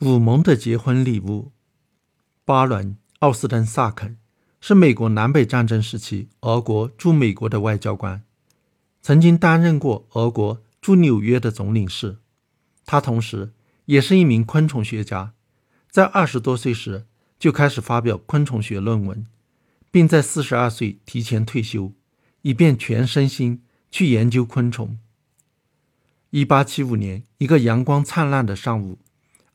武蒙的结婚礼物。巴伦·奥斯登·萨肯是美国南北战争时期俄国驻美国的外交官，曾经担任过俄国驻纽约的总领事。他同时也是一名昆虫学家，在二十多岁时就开始发表昆虫学论文，并在四十二岁提前退休，以便全身心去研究昆虫。一八七五年，一个阳光灿烂的上午。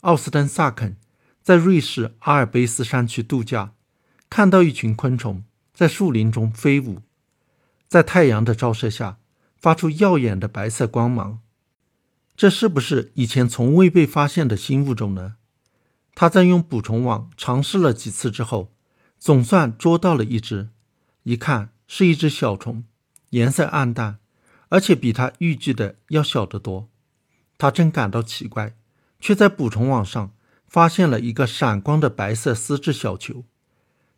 奥斯登·萨肯在瑞士阿尔卑斯山区度假，看到一群昆虫在树林中飞舞，在太阳的照射下发出耀眼的白色光芒。这是不是以前从未被发现的新物种呢？他在用捕虫网尝试了几次之后，总算捉到了一只。一看是一只小虫，颜色暗淡，而且比他预计的要小得多。他正感到奇怪。却在捕虫网上发现了一个闪光的白色丝质小球，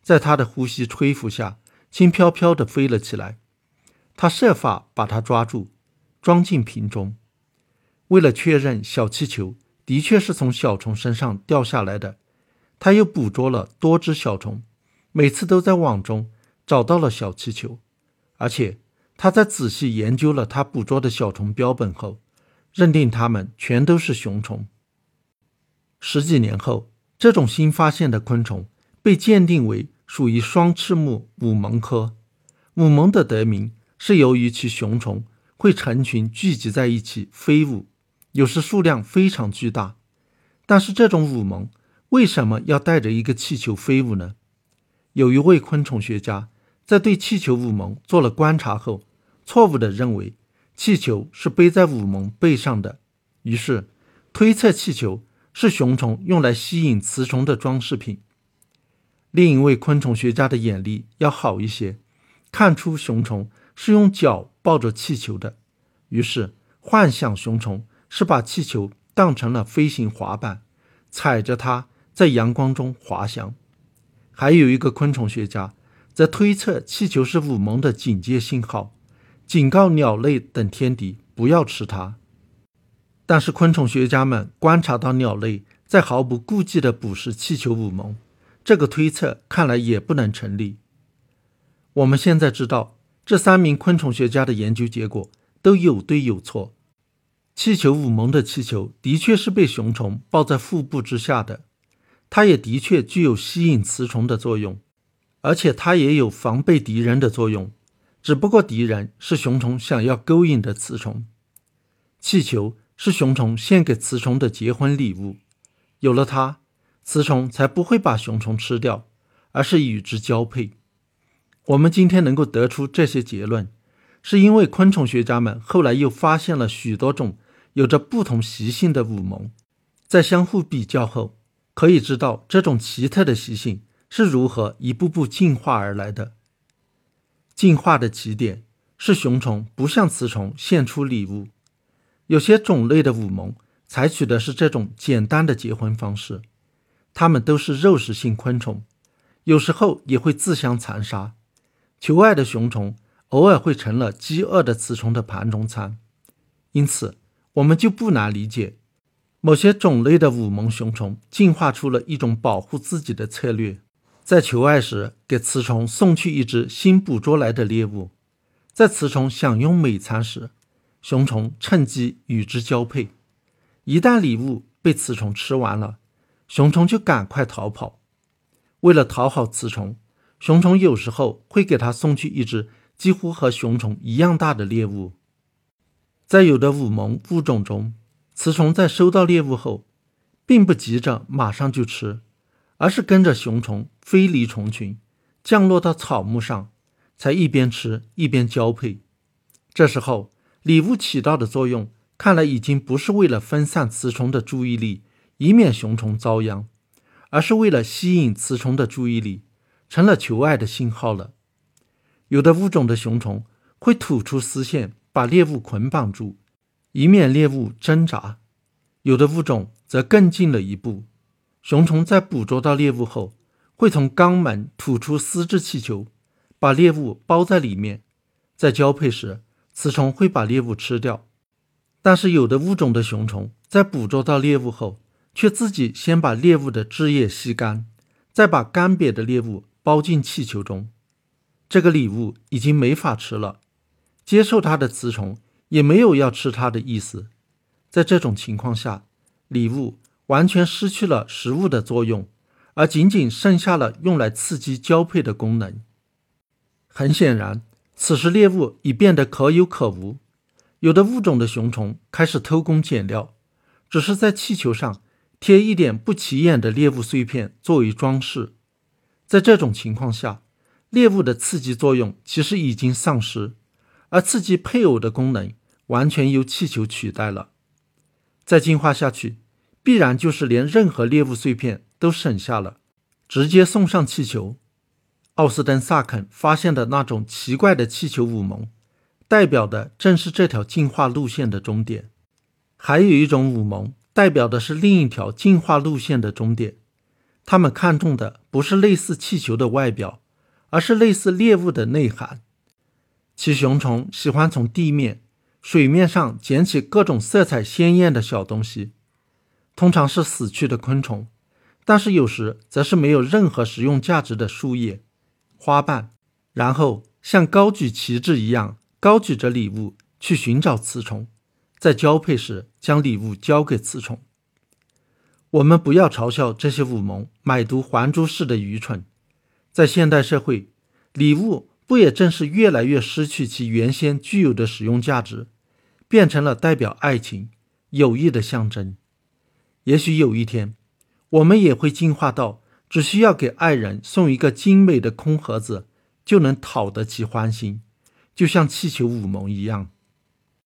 在他的呼吸吹拂下，轻飘飘地飞了起来。他设法把它抓住，装进瓶中。为了确认小气球的确是从小虫身上掉下来的，他又捕捉了多只小虫，每次都在网中找到了小气球。而且他在仔细研究了他捕捉的小虫标本后，认定它们全都是雄虫。十几年后，这种新发现的昆虫被鉴定为属于双翅目武蒙科。武蒙的得名是由于其雄虫会成群聚集在一起飞舞，有时数量非常巨大。但是，这种武蒙为什么要带着一个气球飞舞呢？有一位昆虫学家在对气球武蒙做了观察后，错误地认为气球是背在武蒙背上的，于是推测气球。是雄虫用来吸引雌虫的装饰品。另一位昆虫学家的眼力要好一些，看出雄虫是用脚抱着气球的，于是幻想雄虫是把气球当成了飞行滑板，踩着它在阳光中滑翔。还有一个昆虫学家则推测气球是武蒙的警戒信号，警告鸟类等天敌不要吃它。但是，昆虫学家们观察到鸟类在毫不顾忌地捕食气球武蒙，这个推测看来也不能成立。我们现在知道，这三名昆虫学家的研究结果都有对有错。气球武蒙的气球的确是被雄虫抱在腹部之下的，它也的确具有吸引雌虫的作用，而且它也有防备敌人的作用。只不过敌人是雄虫想要勾引的雌虫，气球。是雄虫献给雌虫的结婚礼物，有了它，雌虫才不会把雄虫吃掉，而是与之交配。我们今天能够得出这些结论，是因为昆虫学家们后来又发现了许多种有着不同习性的武蒙，在相互比较后，可以知道这种奇特的习性是如何一步步进化而来的。进化的起点是雄虫不向雌虫献出礼物。有些种类的武蒙采取的是这种简单的结婚方式，它们都是肉食性昆虫，有时候也会自相残杀。求爱的雄虫偶尔会成了饥饿的雌虫的盘中餐，因此我们就不难理解，某些种类的武蒙雄虫进化出了一种保护自己的策略，在求爱时给雌虫送去一只新捕捉来的猎物，在雌虫享用美餐时。雄虫趁机与之交配，一旦礼物被雌虫吃完了，雄虫就赶快逃跑。为了讨好雌虫，雄虫有时候会给它送去一只几乎和雄虫一样大的猎物。在有的武蒙物种中，雌虫在收到猎物后，并不急着马上就吃，而是跟着雄虫飞离虫群，降落到草木上，才一边吃一边交配。这时候。礼物起到的作用，看来已经不是为了分散雌虫的注意力，以免雄虫遭殃，而是为了吸引雌虫的注意力，成了求爱的信号了。有的物种的雄虫会吐出丝线，把猎物捆绑住，以免猎物挣扎；有的物种则更进了一步，雄虫在捕捉到猎物后，会从肛门吐出丝质气球，把猎物包在里面，在交配时。雌虫会把猎物吃掉，但是有的物种的雄虫在捕捉到猎物后，却自己先把猎物的汁液吸干，再把干瘪的猎物包进气球中。这个礼物已经没法吃了，接受它的雌虫也没有要吃它的意思。在这种情况下，礼物完全失去了食物的作用，而仅仅剩下了用来刺激交配的功能。很显然，此时猎物已变得可有可无。有的物种的雄虫开始偷工减料，只是在气球上贴一点不起眼的猎物碎片作为装饰。在这种情况下，猎物的刺激作用其实已经丧失，而刺激配偶的功能完全由气球取代了。再进化下去，必然就是连任何猎物碎片都省下了，直接送上气球。奥斯登·萨肯发现的那种奇怪的气球舞盟，代表的正是这条进化路线的终点。还有一种舞盟，代表的是另一条进化路线的终点。他们看重的不是类似气球的外表。而是类似猎物的内涵。其雄虫喜欢从地面、水面上捡起各种色彩鲜艳的小东西，通常是死去的昆虫，但是有时则是没有任何食用价值的树叶、花瓣，然后像高举旗帜一样高举着礼物去寻找雌虫，在交配时将礼物交给雌虫。我们不要嘲笑这些武蒙买椟还珠式的愚蠢。在现代社会，礼物不也正是越来越失去其原先具有的使用价值，变成了代表爱情、友谊的象征？也许有一天，我们也会进化到只需要给爱人送一个精美的空盒子，就能讨得其欢心，就像气球舞萌一样。